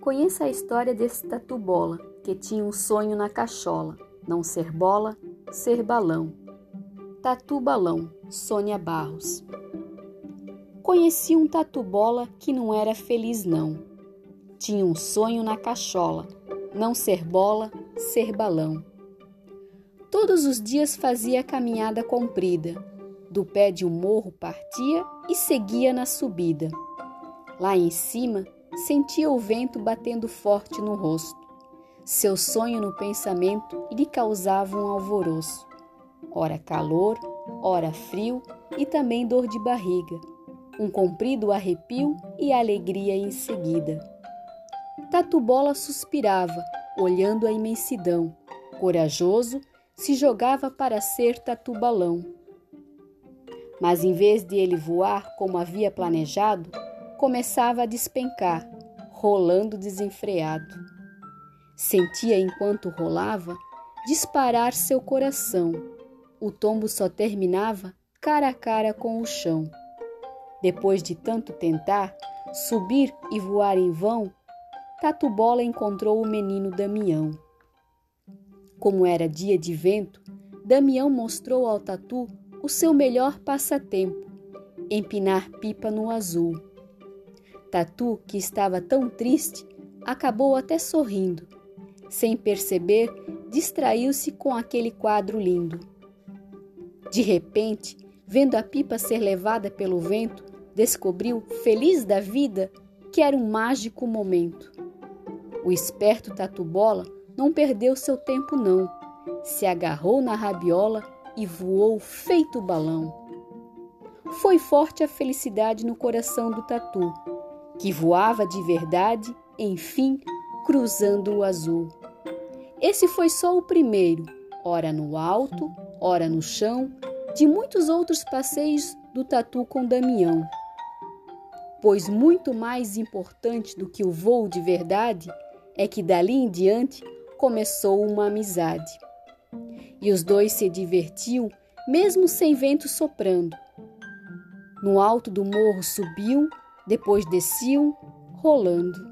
Conheça a história desse tatu bola, que tinha um sonho na cachola, não ser bola, ser balão. Tatu Balão, Sônia Barros. Conheci um tatu bola que não era feliz não. Tinha um sonho na cachola, não ser bola, ser balão. Todos os dias fazia caminhada comprida. Do pé de um morro partia e seguia na subida. Lá em cima, sentia o vento batendo forte no rosto. Seu sonho no pensamento lhe causava um alvoroço. Ora calor, ora frio e também dor de barriga. Um comprido arrepio e alegria em seguida. Tatu-bola suspirava, olhando a imensidão. Corajoso, se jogava para ser tatu-balão. Mas em vez de ele voar como havia planejado, começava a despencar, rolando desenfreado. Sentia enquanto rolava disparar seu coração. O tombo só terminava cara a cara com o chão. Depois de tanto tentar, subir e voar em vão, Tatu Bola encontrou o menino Damião. Como era dia de vento, Damião mostrou ao Tatu o seu melhor passatempo, empinar pipa no azul. Tatu, que estava tão triste, acabou até sorrindo. Sem perceber, distraiu-se com aquele quadro lindo. De repente, vendo a pipa ser levada pelo vento, descobriu, feliz da vida, que era um mágico momento. O esperto Tatu Bola não perdeu seu tempo, não. Se agarrou na rabiola e voou feito balão. Foi forte a felicidade no coração do tatu, que voava de verdade, enfim, cruzando o azul. Esse foi só o primeiro, ora no alto, ora no chão, de muitos outros passeios do tatu com Damião. Pois muito mais importante do que o voo de verdade é que dali em diante começou uma amizade. E os dois se divertiam, mesmo sem vento soprando. No alto do morro subiam, depois desciam, rolando.